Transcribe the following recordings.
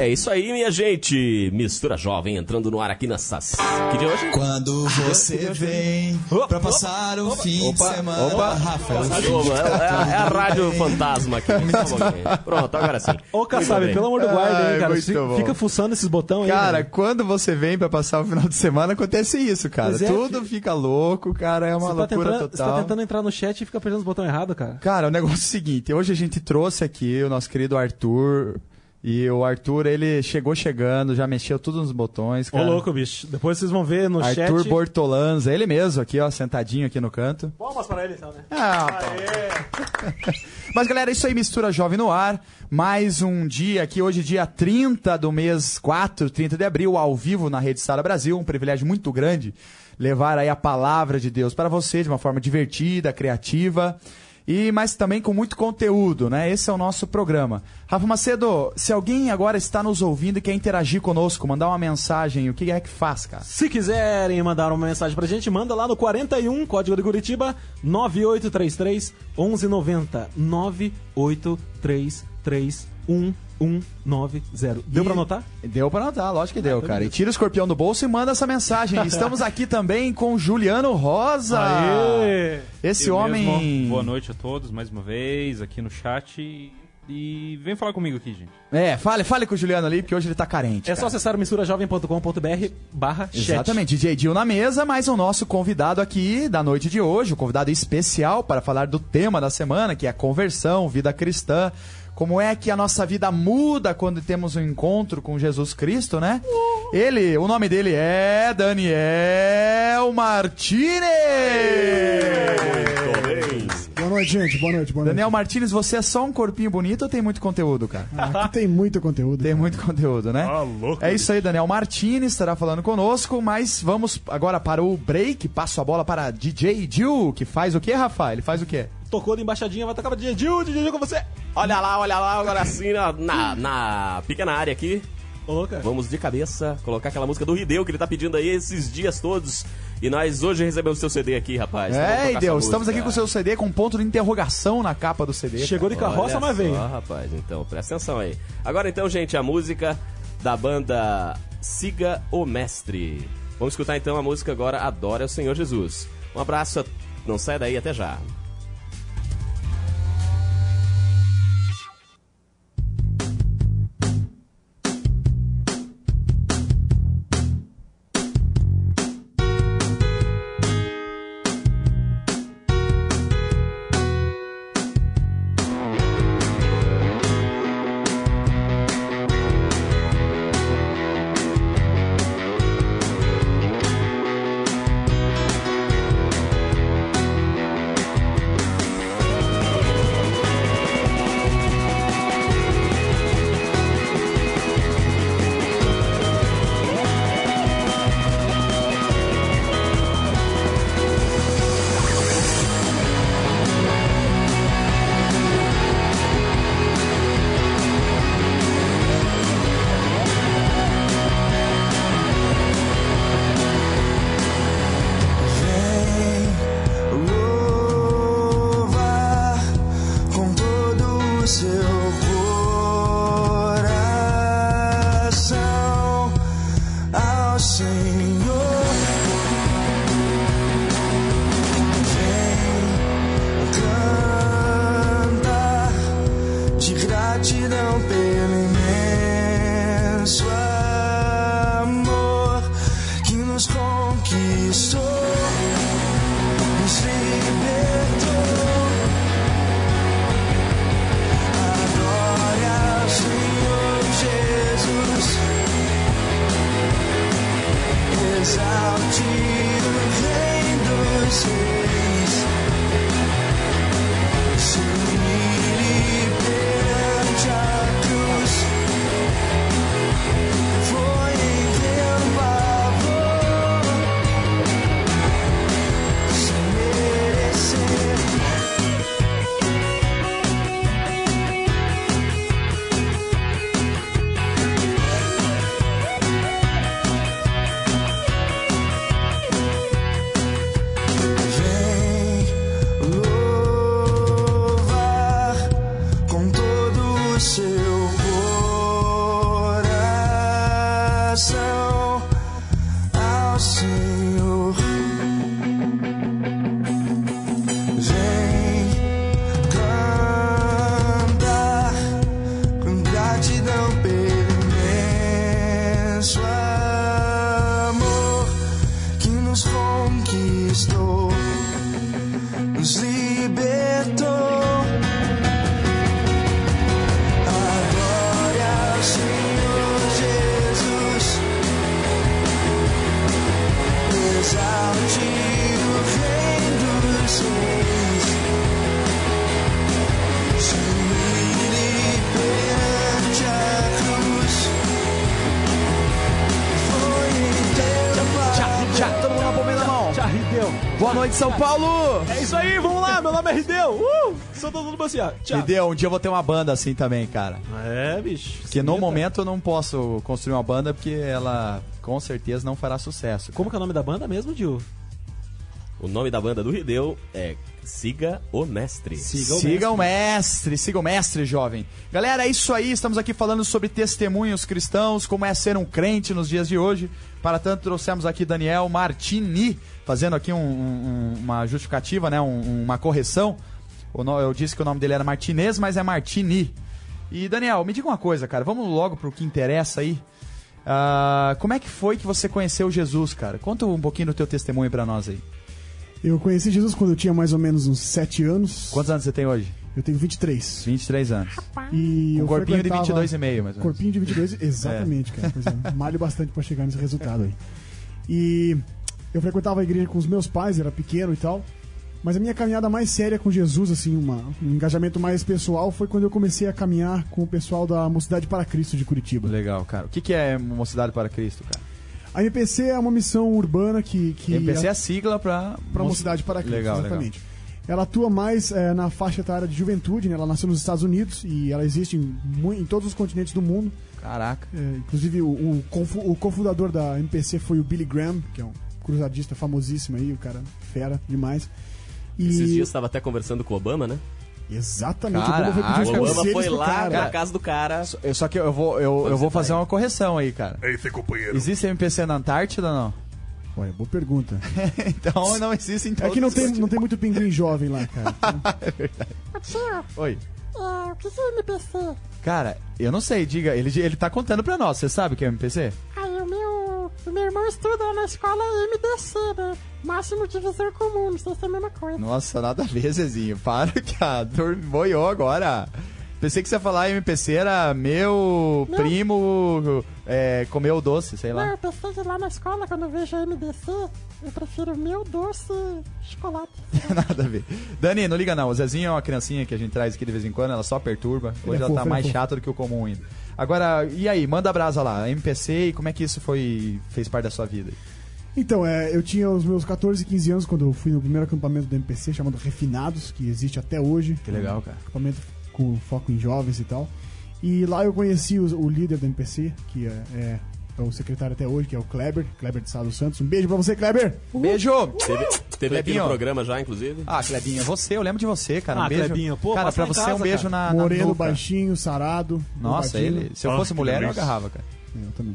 É isso aí, minha gente. Mistura Jovem entrando no ar aqui nessa. Que de hoje? Quando você vem pra passar o fim de semana. Opa, Rafa, Opa, é, é a rádio fantasma aqui. Pouquinho. Pronto, agora sim. Ô, Kassab, pelo amor do guarda, hein, cara. Fica, fuçando esses botões aí. Cara, velho. quando você vem pra passar o final de semana, acontece isso, cara. É, Tudo fica louco, cara. É uma você tá, loucura tentando, você tá total. tentando entrar no chat e fica apertando os botões errados, cara. Cara, o negócio é o seguinte: hoje a gente trouxe aqui o nosso querido Arthur. E o Arthur, ele chegou chegando, já mexeu tudo nos botões. Ô, Cara. louco, bicho. Depois vocês vão ver no Arthur chat. Bortolanza, ele mesmo aqui, ó, sentadinho aqui no canto. Palmas pra ele, então, né? Ah, Mas galera, isso aí mistura jovem no ar. Mais um dia aqui, hoje, dia 30 do mês 4, 30 de abril, ao vivo na Rede Sara Brasil. Um privilégio muito grande levar aí a palavra de Deus para você de uma forma divertida, criativa. E, mas também com muito conteúdo, né? Esse é o nosso programa. Rafa Macedo, se alguém agora está nos ouvindo e quer interagir conosco, mandar uma mensagem, o que é que faz, cara? Se quiserem mandar uma mensagem pra gente, manda lá no 41, código de Curitiba, 9833 1190. 9833 1190. Deu E- pra anotar? Deu pra anotar, lógico que deu, então cara. E beleza. tira o escorpião do bolso e manda essa mensagem. Estamos aqui também com Juliano Rosa. Aê! Esse Eu homem. mesmo. Boa noite a todos mais uma vez aqui no chat. E, e vem falar comigo aqui, gente. É, fale, fale com o Juliano ali, porque hoje ele tá carente. É só cara. acessar misturajovem.com.br barra chat. Exatamente, DJ Dil na mesa, mas o nosso convidado aqui da noite de hoje, o convidado especial para falar do tema da semana, que é a conversão, vida cristã. Como é que a nossa vida muda quando temos um encontro com Jesus Cristo, né? Ele, o nome dele é Daniel Martinez! Boa noite, gente. Boa noite, boa noite. Daniel Martinez, você é só um corpinho bonito ou tem muito conteúdo, cara? Ah, tem muito conteúdo. Tem muito conteúdo, né? Ah, louco. É isso aí, Daniel Martinez estará falando conosco, mas vamos agora para o break. Passo a bola para DJ Dil, que faz o quê, Rafa? Ele faz o quê? Tocou de embaixadinha, vai tocar pra DJ Gil, DJ Gil com você. Olha lá, olha lá, agora sim, na, na, na pequena área aqui. Louca. Vamos de cabeça colocar aquela música do Rideu que ele tá pedindo aí esses dias todos. E nós hoje recebemos seu CD aqui, rapaz. Então é, e essa Deus, estamos aqui com o seu CD com um ponto de interrogação na capa do CD. Chegou de carroça, Olha mas veio. Só, rapaz, então, presta atenção aí. Agora então, gente, a música da banda Siga o Mestre. Vamos escutar então a música agora Adora o Senhor Jesus. Um abraço, não sai daí, até já. Rideu. Uh! Sou todo mundo assim, ó. Tchau. Um dia eu vou ter uma banda assim também, cara. É, bicho. Porque no momento eu não posso construir uma banda porque ela com certeza não fará sucesso. Como que é o nome da banda mesmo, Gil? O nome da banda do Rideu é Siga o Mestre. Siga o mestre, siga o mestre, jovem. Galera, é isso aí. Estamos aqui falando sobre testemunhos cristãos, como é ser um crente nos dias de hoje. Para tanto, trouxemos aqui Daniel Martini, fazendo aqui um- um- uma justificativa, né? um- uma correção. O Eu disse que o nome dele era Martinez, mas é Martini. E Daniel, me diga uma coisa, cara. Vamos logo pro que interessa aí. Ah, como é que foi que você conheceu Jesus, cara? Conta um pouquinho do teu testemunho pra nós aí. Eu conheci Jesus quando eu tinha mais ou menos uns 7 anos. Quantos anos você tem hoje? Eu tenho 23. 23 anos. E Um corpinho de frequentava- 22 e meio, mais ou menos. Corpinho de 22, exatamente, cara. Pois é, malho bastante pra chegar nesse resultado aí. E eu frequentava a igreja com os meus pais, era pequeno e tal. Mas a minha caminhada mais séria com Jesus, assim, uma, um engajamento mais pessoal, foi quando eu comecei a caminhar com o pessoal da Mocidade para Cristo de Curitiba. Legal, cara. O que, que é Mocidade para Cristo, cara? A MPC é uma missão urbana que. que MPC é a sigla para Moci- Mocidade para Cristo, Legal, exatamente. Ela atua mais eh, na faixa etária de juventude, né? Ela nasceu nos Estados Unidos e ela existe em, em todos os continentes do mundo. legal. Caraca. É, inclusive, o, o, o cofundador da MPC foi o Billy Graham, que é um cruzadista famosíssimo aí, o cara fera demais. E Esses dias estava até conversando com o Obama, né? Exatamente, Caraca, o Obama foi pedir O os conselhos foi lá cara. na casa do cara. Eu- Só que eu vou, eu, eu vou tá fazer aí? uma correção aí, cara. Ei, seu companheiro. Existe MPC na Antártida ou não? Olha, boa pergunta. então não existe em É todos que não os tem, não tem muito pinguim jovem lá, cara. Então, Oi. É, o que que é MPC? Cara, eu não sei, diga. Ele, ele tá contando pra nós. Você sabe o que é MPC? O meu, irmão estuda na escola MDC, né? Máximo divisor comum, não sei se é a mesma coisa. Nossa, nada a ver, Zezinho. Para que a boiou agora. Pensei que você ia falar MPC era meu Não. primo é, comeu doce, sei Não, lá. eu pensei que lá na escola, quando eu vejo a MDC, eu prefiro meu doce chocolate. Nada a ver. Dani, não liga não. O Zezinho é uma criancinha que a gente traz aqui de vez em quando, ela só perturba. Hoje é ela fofo, tá é mais fofo. chata do que o comum ainda. Agora, e aí, manda a brasa lá, MPC e como é que isso foi fez parte da sua vida? Então, é, eu tinha os meus 14, 15 anos quando eu fui no primeiro acampamento do MPC, chamado Refinados, que existe até hoje. Que legal, cara. acampamento com foco em jovens e tal. E lá eu conheci o, o líder do MPC, que é, é- é o secretário até hoje, que é o Kleber, Kleber de Sá dos Santos. Um beijo pra você, Kleber! Beijo! Teve, teve aqui no programa já, inclusive. Ah, Clebinho, é você, eu lembro de você, cara. Um Ah, beijo. Clebinho, pô, cara, pra você um casa, beijo cara. na, na Moreno, nuca. baixinho, sarado. Nossa, ele, se eu fosse mulher, eu agarrava, cara. Eu também.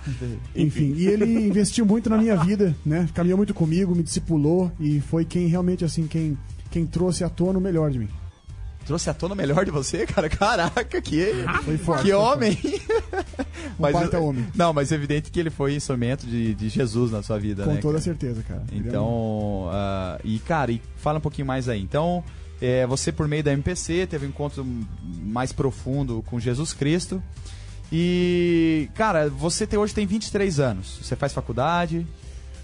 Enfim, e ele investiu muito na minha vida, né? Caminhou muito comigo, me discipulou e foi quem realmente, assim, quem, quem trouxe à tona o melhor de mim. Trouxe à tona o melhor de você, cara? Caraca, que, Foi forte. que homem! Um baita homem. Não, mas é evidente que ele foi instrumento de, de Jesus na sua vida. Com né? toda cara? certeza, cara. É Então, ah, e cara, e fala um pouquinho mais aí. Então, é, você por meio da MPC teve um encontro mais profundo com Jesus Cristo. E, cara, você te- hoje tem 23 anos. Você faz faculdade?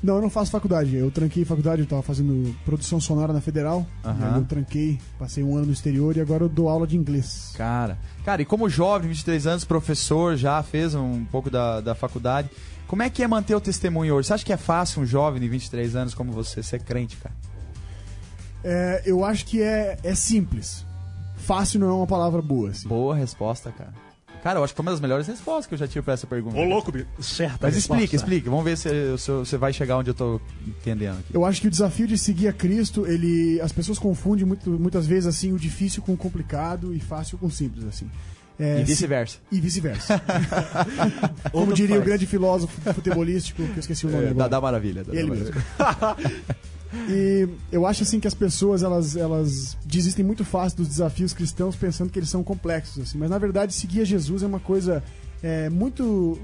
Não, eu não faço faculdade. Eu tranquei faculdade, eu tava fazendo produção sonora na Federal. Aí eu tranquei, passei um ano no exterior e agora eu dou aula de inglês. Cara, cara, e como jovem, 23 anos, professor, já fez um pouco da, da faculdade. Como é que é manter o testemunho hoje? Você acha que é fácil um jovem de 23 anos como você ser crente, cara? É, eu acho que é, é simples. Fácil não é uma palavra boa, assim. Boa resposta, cara. Cara, eu acho que foi uma das melhores respostas que eu já tive pra essa pergunta. Ô, louco. Certa Mas explica, explica. Vamos ver se, você vai chegar onde eu tô entendendo aqui. Eu acho que o desafio de seguir a Cristo, ele, as pessoas confundem muito, muitas vezes assim o difícil com o complicado e fácil com o simples, assim. É, E vice-versa. se- E vice-versa. Como diria o grande filósofo futebolístico, que eu esqueci o nome É, da, agora. da maravilha. Da, Ele da mesmo. E eu acho assim que as pessoas elas, elas desistem muito fácil dos desafios cristãos pensando que eles são complexos assim, mas na verdade seguir a Jesus é uma coisa é, muito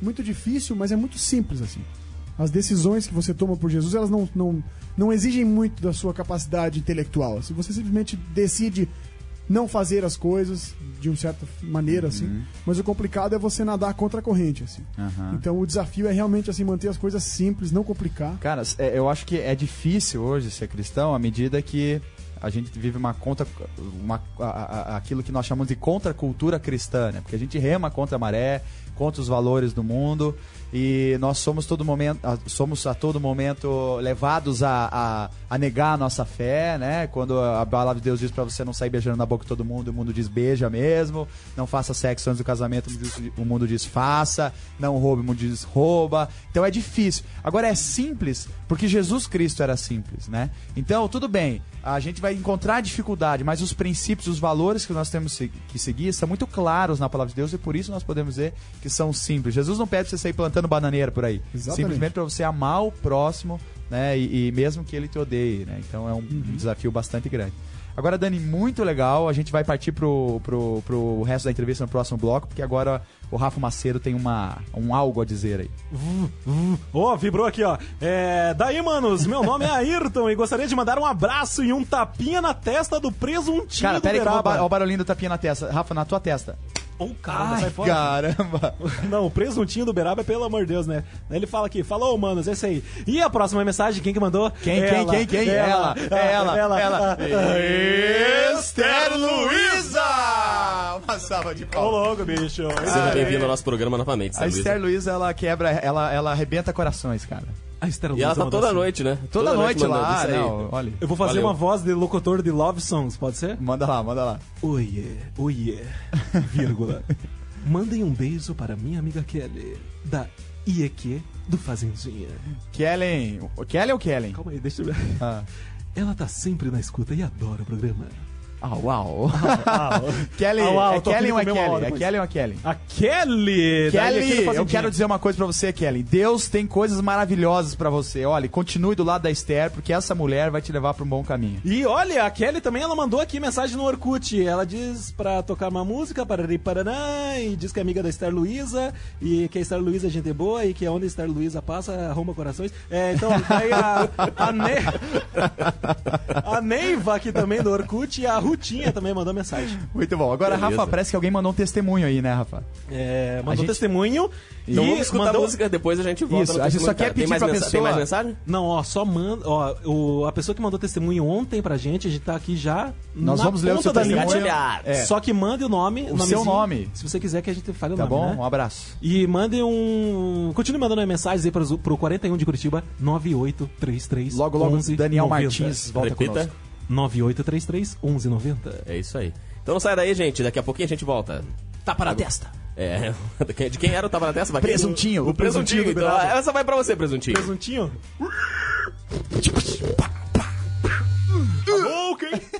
muito difícil, mas é muito simples assim. As decisões que você toma por Jesus, elas não, não, não exigem muito da sua capacidade intelectual. Se você simplesmente decide não fazer as coisas de uma certa maneira assim, mas o complicado é você nadar contra a corrente assim. Aham. Então o desafio é realmente assim manter as coisas simples, não complicar. Cara, é, eu acho que é difícil hoje ser cristão à medida que a gente vive uma contra uma, a- a- aquilo que nós chamamos de contracultura cristã, né? Porque a gente rema contra a maré, contra os valores do mundo. E nós somos todo momento, a- somos a todo momento levados a, a, a negar a nossa fé, né? Quando a palavra de Deus diz pra você não sair beijando na boca de todo mundo, o mundo diz beija mesmo. Não faça sexo antes do casamento, o mundo diz- faça. Não roube, o mundo diz rouba. Então é difícil. Agora é simples porque Jesus Cristo era simples, né? Então tudo bem, a gente vai encontrar dificuldade, mas os princípios, os valores que nós temos que seguir são muito claros na palavra de Deus e por isso nós podemos dizer que são simples. Jesus não pede pra você sair plantando bananeira por aí. Exatamente. Simplesmente para você amar o próximo, né? E, e mesmo que ele te odeie, né? Então é um, um desafio bastante grande. Agora, Dani, muito legal. A gente vai partir pro, pro, pro resto da entrevista no próximo bloco, porque agora o Rafa Macedo tem uma, um algo a dizer aí. Ó, vibrou aqui, ó. É, daí, manos, meu nome é Ayrton e gostaria de mandar um abraço e um tapinha na testa do presuntinho Cara, do pera aí o barulhinho do tapinha na testa. Rafa, na tua testa. Ô, caramba, sai fora. caramba. Não, o presuntinho do Beraba é pelo amor de Deus, né? Ele fala aqui, falou, manos, esse aí. E a próxima mensagem, quem que mandou? Quem, quem, Ela, quem, quem? Ela, ela, ela, ela. ah, Esther Luiza! Uma salva de Ô, palmas. louco, bicho. Seja bem-vindo ao nosso programa novamente, A Esther Esther Luiza, ela quebra, ela, ela arrebenta corações, cara. A Esther E ela tá toda assim. noite, né? Toda, noite, mandando lá, não, olha. Eu vou fazer Valeu. uma voz de locutor de Love Songs, pode ser? Manda lá, manda lá. Oiê, oiê, vírgula. Mandem um beijo para minha amiga Kelly, da IEQ do Fazendinha. Kellen. o Kellen ou Kellen? Calma aí, deixa eu ver. Ah. Ela tá sempre na escuta e adora o programa. Ah, uau. Kelly, Ah, uau, é tô Kelly ou é Kelly? É. Kelly ou é Kelly? A Kelly! Kelly, eu quero dizer uma coisa pra você, Kelly. Deus tem coisas maravilhosas pra você. Olha, continue do lado da Esther, porque essa mulher vai te levar pra um bom caminho. E olha, a Kelly também ela mandou aqui mensagem no Orkut. Ela diz pra tocar uma música, Parari Paraná, e diz que é amiga da Star Luiza, e que a Star Luiza é gente boa, e que onde a Star Luiza passa, arruma corações. É, então, daí a, a, Ne- a Neiva aqui também do Orkut, e a Rutinha também mandou mensagem. Muito bom. Agora, Beleza. Rafa, parece que alguém mandou um testemunho aí, né, Rafa? É, mandou gente- testemunho. Então e vamos escutar mandou... a música, depois a gente volta Isso, a gente só quer pedir mais pra mensa- pessoa- Tem mais mensagem? Não, ó, só manda. Ó, o, a pessoa que mandou testemunho ontem pra gente, a gente tá aqui já. Nós na vamos ler o seu testemunho. É. Só que mande o nome. O nomezinho, seu nome. Se você quiser que a gente fale o Tá nome. bom? né? Um abraço. E mande um. Continue mandando mensagens aí pro, pro 41 de Curitiba 9833. Logo, logo, 11 Daniel 90. Martins volta Repita. conosco. 9833 1190. É isso aí. Então não sai daí, gente. Daqui a pouquinho a gente volta. Tapa na testa. É, de quem era o tapa na testa? Presuntinho. O presuntinho, Presuntinho do então. Essa vai pra você, presuntinho. Presuntinho? ok. Pra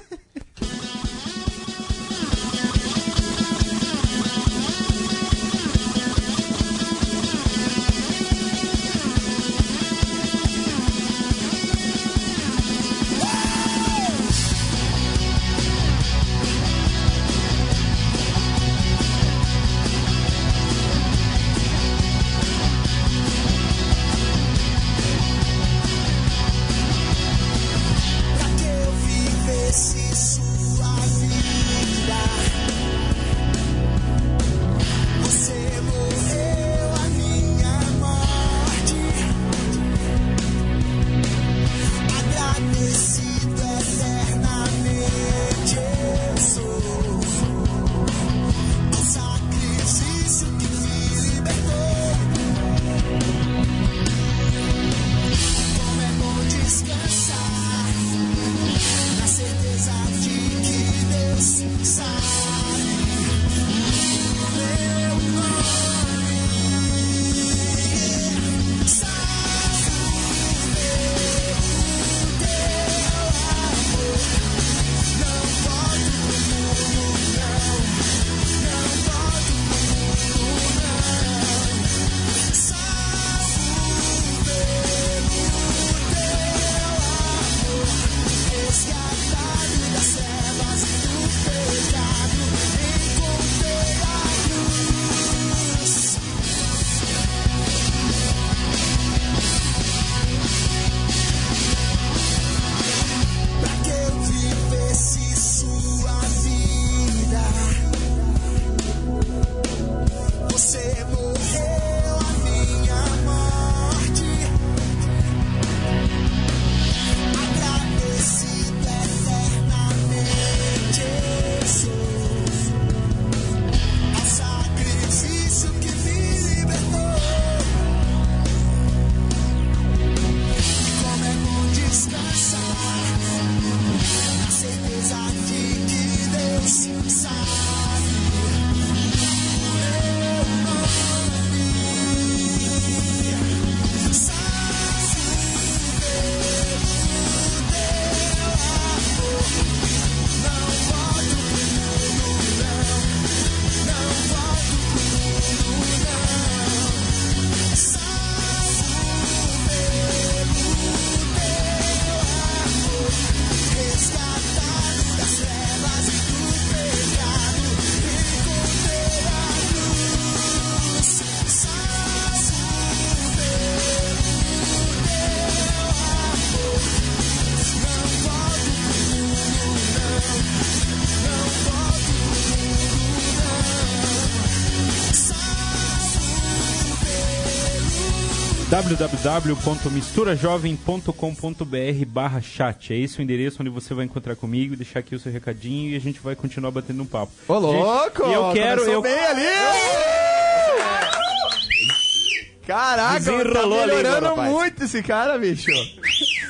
www.misturajovem.com.br barra chat. É esse o endereço onde você vai encontrar comigo deixar aqui o seu recadinho e a gente vai continuar batendo um papo. Ô, louco! Gente, e eu quero... Começou Eu... bem ali! Caraca, tá língua, melhorando muito esse cara, bicho.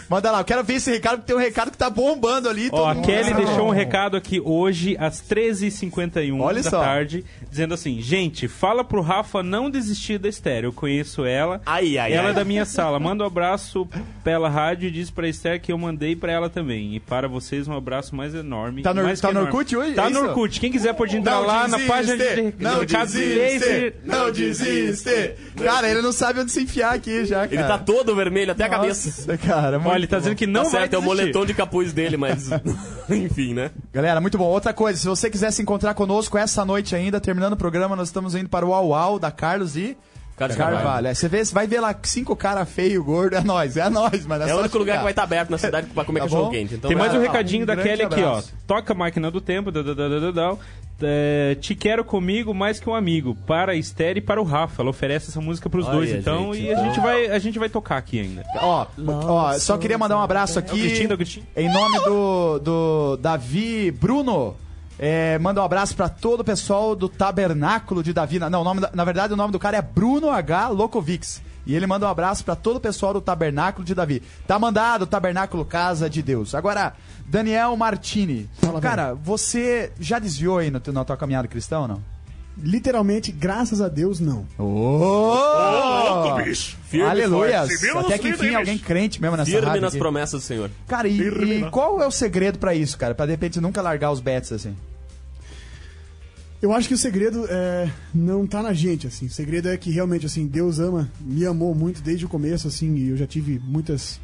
Manda lá, eu quero ver esse recado, porque tem um recado que tá bombando ali. Ó, a mundo- Kelly Ah, deixou um recado aqui hoje, às 13h51 Olha da só. tarde, dizendo assim: Gente, fala pro Rafa não desistir da Esther. Eu conheço ela. Ai, ai, ela ai. é da minha sala. Manda um abraço pela rádio e diz pra Esther que eu mandei pra ela também. E para vocês, um abraço mais enorme. Tá no- mais tá no enorme. Orkut hoje? Tá É no? Orkut. Quem quiser pode entrar Não lá na desiste, página de não recados desiste, não desiste. Cara, ele não sabe onde se enfiar aqui já, cara. Ele tá todo vermelho até a cabeça. Nossa, cara, muito ele tá bom. dizendo que não tá vai certo, é o moletom de capuz dele, mas. Enfim, né? Galera, muito bom. Outra coisa, se você quiser se encontrar conosco essa noite ainda, terminando o programa, nós estamos indo para o Uau Uau da Carlos e Carlos Carvalho. Carvalho. É, você vê, você vai ver lá cinco cara feio, gordo, é nós, é nós, mas É o único lugar que vai estar aberto na cidade pra comer Tá cachorro quente. Então, Tem mais um Ah, recadinho um da Kelly aqui, ó. Toca a máquina do tempo. da, É, te quero comigo mais que um amigo. Para a Esther e para o Rafa. Ela oferece essa música pros Olha, dois, então. gente, e a gente, vai, a gente vai tocar aqui ainda. Ó, ó, só queria mandar um abraço É aqui. Da Cristinho. Em nome do, do Davi Bruno. É, manda um abraço pra todo o pessoal do Tabernáculo de Davi. Não, o nome na verdade o nome do cara é Bruno H. Lokovics. E ele manda um abraço pra todo o pessoal do Tabernáculo de Davi. Tá mandado, Tabernáculo Casa de Deus. Agora, Daniel Martini. Fala, cara, você já desviou aí no, na tua caminhada cristã ou não? Literalmente, graças a Deus, não. Ô, bicho. Firme e Aleluia! Até que enfim alguém crente mesmo nessa Firme rádio nas aqui. promessas do Senhor. Cara, e, e qual é o segredo pra isso, cara? Pra de repente nunca largar os bets assim? Eu acho que o segredo é, não tá na gente, assim. O segredo é que realmente, assim, Deus ama, me amou muito desde o começo, assim, e eu já tive muitas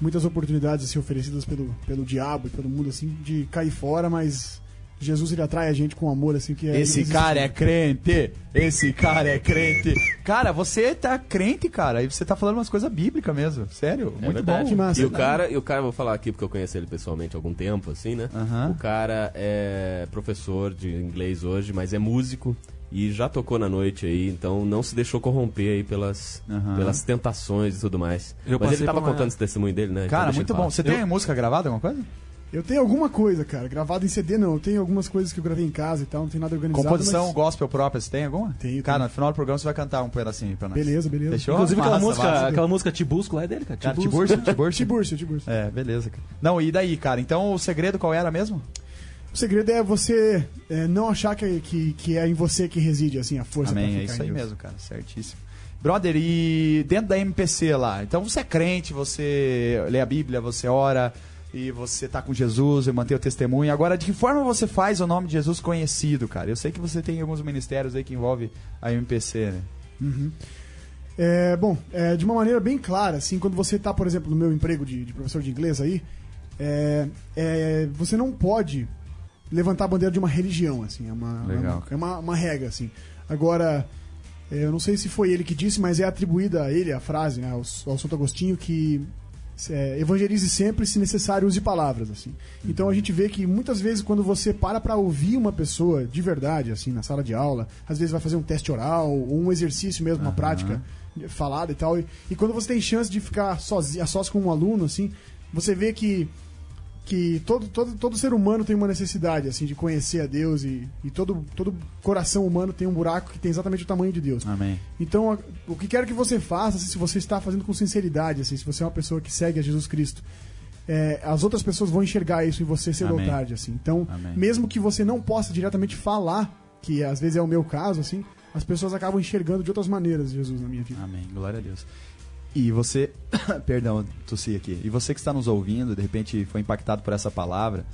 muitas oportunidades assim, oferecidas pelo, pelo diabo e pelo mundo, assim, de cair fora, mas Jesus ele atrai a gente com amor, assim, que é. Esse cara é crente! Esse cara é crente! Cara, você tá crente, cara, e você tá falando umas coisas bíblicas mesmo. Sério, muito verdade. bom. Que massa. E o cara, e o cara, vou falar aqui porque eu conheci ele pessoalmente há algum tempo, assim, né? Aham. O cara é professor de inglês hoje, mas é músico e já tocou na noite aí, então não se deixou corromper aí pelas, Aham. pelas tentações e tudo mais. Eu mas ele tava uma- contando esse testemunho dele, né? Então Cara, deixa muito bom. Você tem música gravada, alguma coisa? Eu tenho alguma coisa, cara, gravado em CD não. Eu tenho algumas coisas que eu gravei em casa e tal, não tem nada organizado. Composição mas... gospel própria, você tem alguma? Tenho, Cara, tenho. no final do programa você vai cantar um pedacinho pra nós. Beleza, beleza. Fechou? Inclusive aquela Massa, música, massa. aquela música Tibusco lá é dele, cara. Tiburcio, Tiburcio. Tiburcio, Tiburcio. É, beleza. cara. Não, e daí, cara? Então o segredo qual era mesmo? O segredo é você é, não achar que, que, que é em você que reside, assim, a força Amém, ficar é isso aí Deus. mesmo, cara, certíssimo. Brother, e dentro da MPC lá, então você é crente, você lê a Bíblia, você ora e você tá com Jesus e mantém o testemunho. Agora, de que forma você faz o nome de Jesus conhecido, cara? Eu sei que você tem alguns ministérios aí que envolvem a MPC, né? É, bom, é, de uma maneira bem clara, assim, quando você está, por exemplo, no meu emprego de, de professor de inglês aí, é, é, você não pode levantar a bandeira de uma religião, assim, é uma, Legal. é uma, uma regra, assim. Agora, é, eu não sei se foi ele que disse, mas é atribuída a ele a frase, né, ao, ao Santo Agostinho, que é, evangelize sempre, se necessário, use palavras, assim. Então a gente vê que muitas vezes quando você para para ouvir uma pessoa de verdade, assim, na sala de aula, às vezes vai fazer um teste oral ou um exercício mesmo, uma prática falada e tal, e, e quando você tem chance de ficar sozinho, a sós com um aluno, assim, você vê que que todo, todo, todo ser humano tem uma necessidade assim de conhecer a Deus e, e todo, todo coração humano tem um buraco que tem exatamente o tamanho de Deus. Amém. Então, o que quero que você faça, assim, se você está fazendo com sinceridade, assim, se você é uma pessoa que segue a Jesus Cristo, é, as outras pessoas vão enxergar isso em você cedo Amém. ou tarde, assim. Então, Amém. mesmo que você não possa diretamente falar, que às vezes é o meu caso, assim, as pessoas acabam enxergando de outras maneiras Jesus na minha vida. Amém. Glória a Deus. E você, perdão, tossi aqui. E você que está nos ouvindo, de repente foi impactado por essa palavra,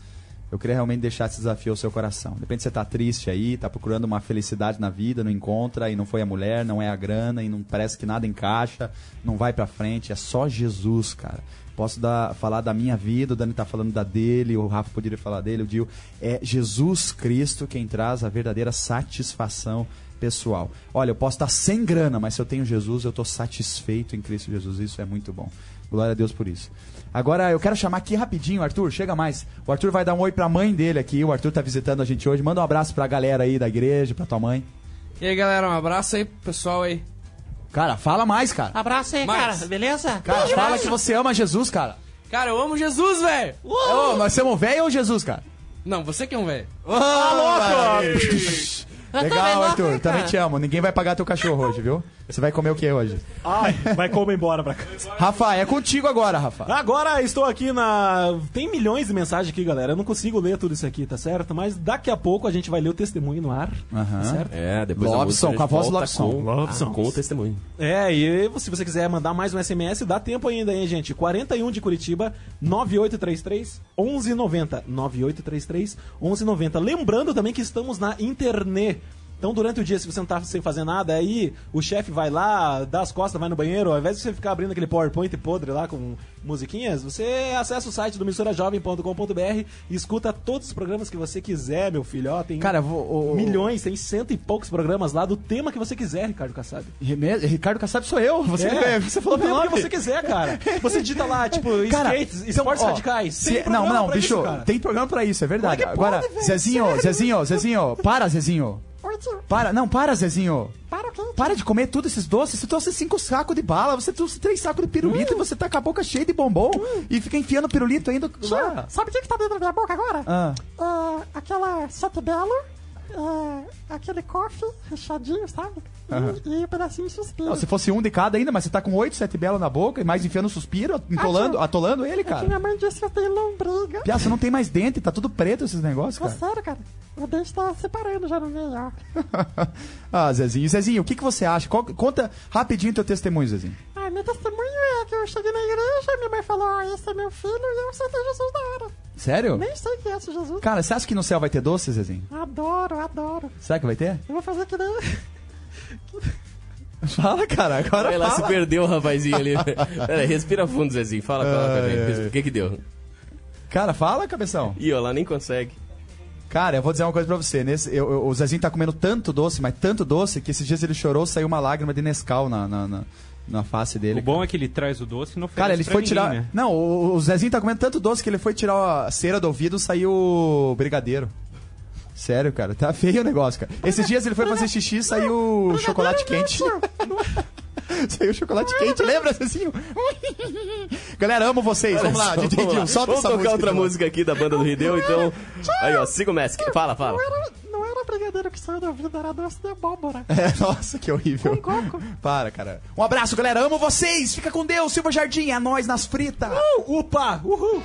eu queria realmente deixar esse desafio ao seu coração. De repente você está triste aí, está procurando uma felicidade na vida, não encontra, e não foi a mulher, não é a grana, e não parece que nada encaixa, não vai pra frente, é só Jesus, cara. Posso dar, falar da minha vida, o Dani tá falando da dele, o Rafa poderia falar dele, o Dio. É Jesus Cristo quem traz a verdadeira satisfação pessoal. Olha, eu posso estar sem grana, mas se eu tenho Jesus, eu estou satisfeito em Cristo Jesus. Isso é muito bom. Glória a Deus por isso. Agora eu quero chamar aqui rapidinho, Arthur, chega mais. O Arthur vai dar um oi pra mãe dele aqui. O Arthur tá visitando a gente hoje. Manda um abraço pra galera aí da igreja, pra tua mãe. E aí, galera, um abraço aí pro pessoal aí. Cara, fala mais, cara. Abraço aí, Mas- cara. Beleza? Cara, fala que você ama Jesus, cara. Cara, eu amo Jesus, velho. Ô, mas você é um velho ou Jesus, cara? Não, você que é um velho. Ah, louco! Legal, Arthur. Também te amo. Ninguém vai pagar teu cachorro hoje, viu? Você vai comer o que hoje? Ai, vai como embora pra casa. Rafa, é contigo agora, Rafa. Agora estou aqui na. Tem milhões de mensagens aqui, galera. Eu não consigo ler tudo isso aqui, tá certo? Mas daqui a pouco a gente vai ler o testemunho no ar. Tá certo? É, depois da Lobson, música, com a voz do Lobson. Com, Lobson. Ah, com o testemunho. É, e se você quiser mandar mais um SMS, dá tempo ainda, hein, gente? 41 de Curitiba, 9833 1190. 9833 1190. Lembrando também que estamos na internet. Então, durante o dia, se você não tá sem fazer nada, aí o chefe vai lá, dá as costas, vai no banheiro, ao invés de você ficar abrindo aquele PowerPoint podre lá com musiquinhas, você acessa o site do misturajovem.com.br e escuta todos os programas que você quiser, meu filho. Ó, tem Cara, vou. o- milhões, tem cento e poucos programas lá do tema que você quiser, Ricardo Kassab. Ricardo Kassab sou eu. Você, É, você falou o meu nome. que você quiser, cara. Você digita lá, tipo, Cara, skates, então, esportes ó, radicais. se- não, não, bicho, isso, tem programa pra isso, é verdade. É que Agora, pode? Zezinho? Zezinho, Zezinho, para, Zezinho. Tio. Para, não, para, Zezinho. Para o quê? Para de comer tudo esses doces. Você trouxe cinco sacos de bala, você trouxe três sacos de pirulito e você tá com a boca cheia de bombom e fica enfiando pirulito ainda. Tio, sabe o que, que tá dentro da minha boca agora? Ah. É, aquela sete belo, é, aquele coffee recheadinho, sabe? E, Aham. e um pedacinho de suspiro. Não, se fosse um de cada ainda, mas você tá com oito, sete belas na boca e mais enfiando suspiro, entolando, tio. atolando ele, É cara. minha mãe disse que eu tenho lombriga. Piá, você não tem mais dente, tá tudo preto esses negócios, É cara. sério, cara. O dente tá separando já no meio, ó. ah, Zezinho. Zezinho, o que, que você acha? Qual- conta rapidinho teu testemunho, Zezinho. Ah, meu testemunho é que eu cheguei na igreja, minha mãe falou, ó, esse é meu filho e eu aceitei Jesus na hora. Sério? Nem sei quem é esse Jesus. Cara, você acha que no céu vai ter doce, Zezinho? Adoro, adoro. Será que vai ter? Eu vou fazer que nem... Fala, cara, agora Olha lá, se fala. perdeu o rapazinho ali. Pera respira fundo, Zezinho. Fala, fala ai. O que que deu? Cara, fala, cabeção. Ih, ó, lá nem consegue. Cara, eu vou dizer uma coisa pra você. Nesse, eu- eu- o Zezinho tá comendo tanto doce, mas tanto doce, que esses dias ele chorou, saiu uma lágrima de Nescau na, na, na, na face dele. O bom é que ele traz o doce e não Cara, ele pra foi ninguém, tirar. né? Não, o, Zezinho tá comendo tanto doce que ele foi tirar a cera do ouvido saiu o brigadeiro. Sério, cara, tá feio o negócio, cara. Esses dias ele foi fazer xixi e saiu chocolate quente. saiu chocolate quente, lembra, Zezinho? Galera, amo vocês. Vamos lá, DJ vamos Dil, solta Vamos essa tocar música. outra música aqui da banda do Rideu, então. Aí, ó, siga o Mask. Fala, fala. Não era, brigadeiro que saiu da vida, era doce de abóbora. É, nossa, que horrível. Com coco. Para, cara. Um abraço, galera. Amo vocês. Fica com Deus. Silva Jardim, é nós nas fritas. Uh, upa! Uhul!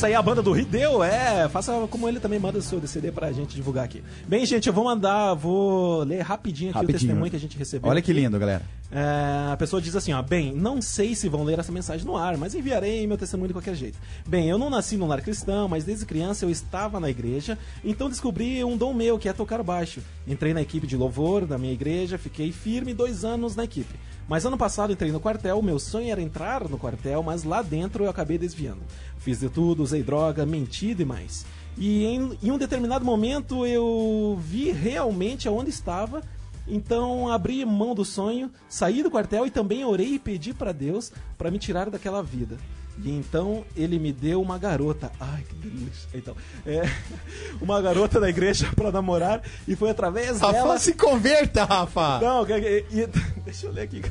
Essa aí é a banda do Rideu, é. Faça como ele também manda o seu CD pra gente divulgar aqui. Bem, gente, eu vou mandar, vou ler rapidinho aqui o Rapidinho. testemunho que a gente recebeu. Olha que aqui. lindo, galera. É, a pessoa diz assim, ó, bem, não sei se vão ler essa mensagem no ar, mas enviarei meu testemunho de qualquer jeito. Bem, eu não nasci num lar cristão, mas desde criança eu estava na igreja, então descobri um dom meu, que é tocar baixo. Entrei na equipe de louvor da minha igreja, fiquei firme dois anos na equipe. Mas ano passado entrei no quartel, meu sonho era entrar no quartel, mas lá dentro eu acabei desviando. Fiz de tudo, usei droga, menti demais. E em, em um determinado momento eu vi realmente aonde estava então abri mão do sonho, saí do quartel e também orei e pedi para Deus para me tirar daquela vida. E então ele me deu uma garota. Ai, que delícia. Então, é, uma garota da igreja para namorar e foi através Rafa, dela. se converta, Rafa! Não, que- e- deixa eu ler aqui.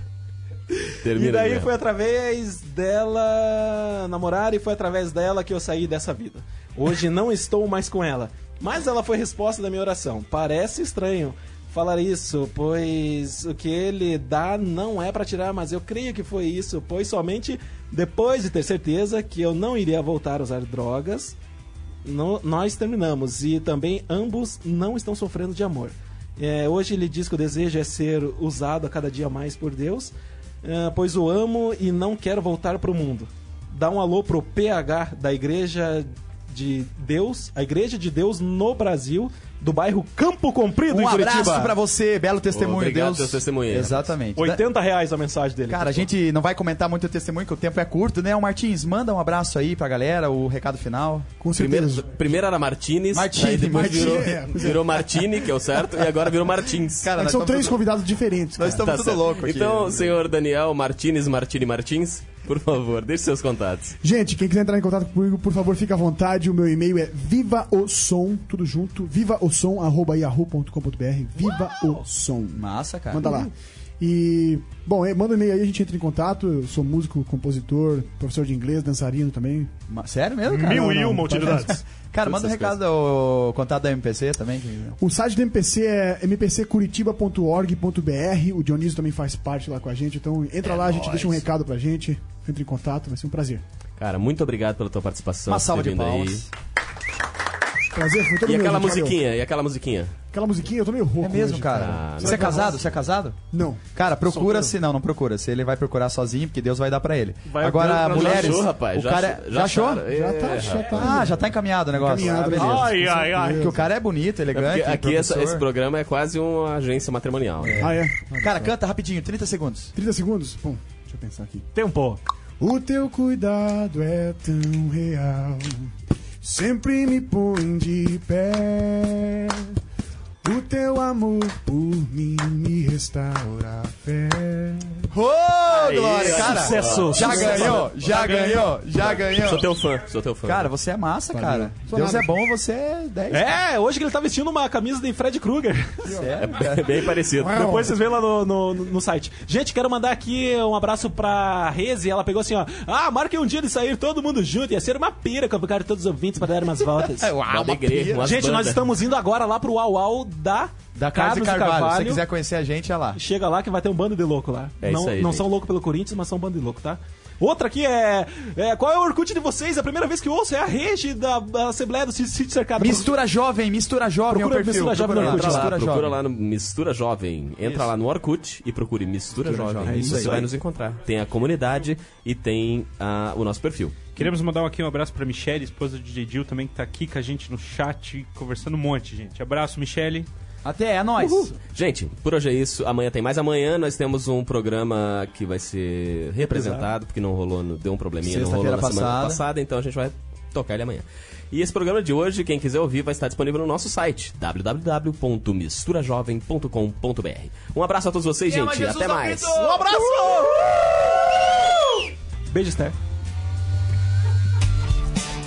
Termina e daí foi através dela namorar e foi através dela que eu saí dessa vida. Hoje não estou mais com ela. Mas ela foi resposta da minha oração. Parece estranho falar isso, pois o que ele dá não é para tirar, mas eu creio que foi isso, pois somente depois de ter certeza que eu não iria voltar a usar drogas, nós terminamos e também ambos não estão sofrendo de amor. É, hoje ele diz que o desejo é ser usado a cada dia mais por Deus, é, pois o amo e não quero voltar para o mundo. Dá um alô pro PH da Igreja de Deus, a Igreja de Deus no Brasil, do bairro Campo Comprido, Um em Curitiba. abraço pra você, belo testemunho, Obrigado Deus. pelo testemunho. Exatamente. 80 reais a mensagem dele. Cara, a gente não vai comentar muito o testemunho, que o tempo é curto, né? O Martins, manda um abraço aí pra galera, o recado final. Com Primeiro, certeza. primeiro era Martinez, Martini, aí depois Martini, virou, é, é. virou Martini, que é o certo, e agora virou Martins. Cara, É nós são três tudo- convidados diferentes. Nós cara. estamos tudo certo. louco aqui. Então, senhor Daniel Martinez, Martini Martins, por favor, deixe seus contatos. Gente, quem quiser entrar em contato comigo, por favor, fique à vontade. O meu e-mail é vivaosom, tudo junto, vivaosom.yahoo.com.br. Viva o som. Massa, cara. Manda lá. E, bom, é, manda um e-mail aí, a gente entra em contato. Eu sou músico, compositor, professor de inglês, dançarino também. Sério mesmo, cara? Mil Não, e não, uma utilidades. Cara, manda um recado, o contato da MPC também. O site do MPC é mpccuritiba.org.br. O Dionísio também faz parte lá com a gente. Então entra É lá, a gente nóis. deixa um recado pra gente. Entra em contato, vai ser um prazer. Cara, muito obrigado pela tua participação. Uma salva de vindo aí. palmas. Prazer, foi todo E meu, aquela gente, valeu. musiquinha, e aquela musiquinha? Aquela musiquinha, eu tô meio rouco. É mesmo, hoje, cara. Ah, Você é casado? Você é casado? Não. Cara, procura se não, não procura. Se ele vai procurar sozinho, porque Deus vai dar pra ele. Vai Agora, mulheres. Já achou, rapaz. o já, cara achou- já achou? acharam? Já tá, É, já tá. Ah, já tá encaminhado o negócio. Encaminhado, ah, beleza. Ai, ai, ai. Porque o cara é bonito, É elegante. porque aqui essa- esse programa é quase uma agência matrimonial. né? Ah, é? Cara, canta rapidinho, 30 segundos. 30 segundos? Bom, deixa eu pensar aqui. Tempo. O teu cuidado é tão real, sempre me põe de pé. O teu amor por mim me restaura a fé. Ô, Glória, cara. Sucesso. Já sucesso. ganhou, já ganhou, já ganhou. Sou teu fã, sou teu fã. Cara, você é massa, cara. Deus é bom, você é 10. É, hoje que ele tá vestindo uma camisa de Fred Krueger. Sério, É bem parecido. Depois vocês veem lá no, no, no site. Gente, quero mandar aqui um abraço pra Reze. Ela pegou assim, ó. Ah, marquem um dia de sair todo mundo junto. Ia ser uma pira convocar todos os ouvintes para dar umas voltas. É, Uma alegria, umas Gente, nós estamos indo agora lá pro Uau Uau da, Da Casa de Carlos e Carvalho. Se você quiser conhecer a gente, é lá. Chega lá que vai ter um bando de louco lá. É não isso aí, não gente. são loucos pelo Corinthians, mas são um bando de louco, tá? Outra aqui é, é, Qual é o Orkut de vocês? A primeira vez que eu ouço é a rede da, da Assembleia do Sítio Cercado. Mistura Jovem, Mistura Jovem Procura é o perfil. Mistura Jovem no Procura Orkut. lá, Mistura procura Jovem. lá no Mistura Jovem. Entra lá no Orkut e procure Mistura, Jovem. Jovem. É isso aí. Você vai nos encontrar. Tem a comunidade e tem ah, o nosso perfil. Queremos mandar aqui um abraço pra Michelle, esposa do DJ também que tá aqui com a gente no chat, conversando um monte, gente. Abraço, Michelle. Até, é nóis. Gente, por hoje é isso. Amanhã tem mais. Amanhã nós temos um programa que vai ser representado, porque não rolou, no- deu um probleminha, não rolou na semana passada. passada, então a gente vai tocar ele amanhã. E esse programa de hoje, quem quiser ouvir, vai estar disponível no nosso site, www.misturajovem.com.br. Um abraço a todos vocês, gente. Até mais. Um abraço! Beijo, Esther.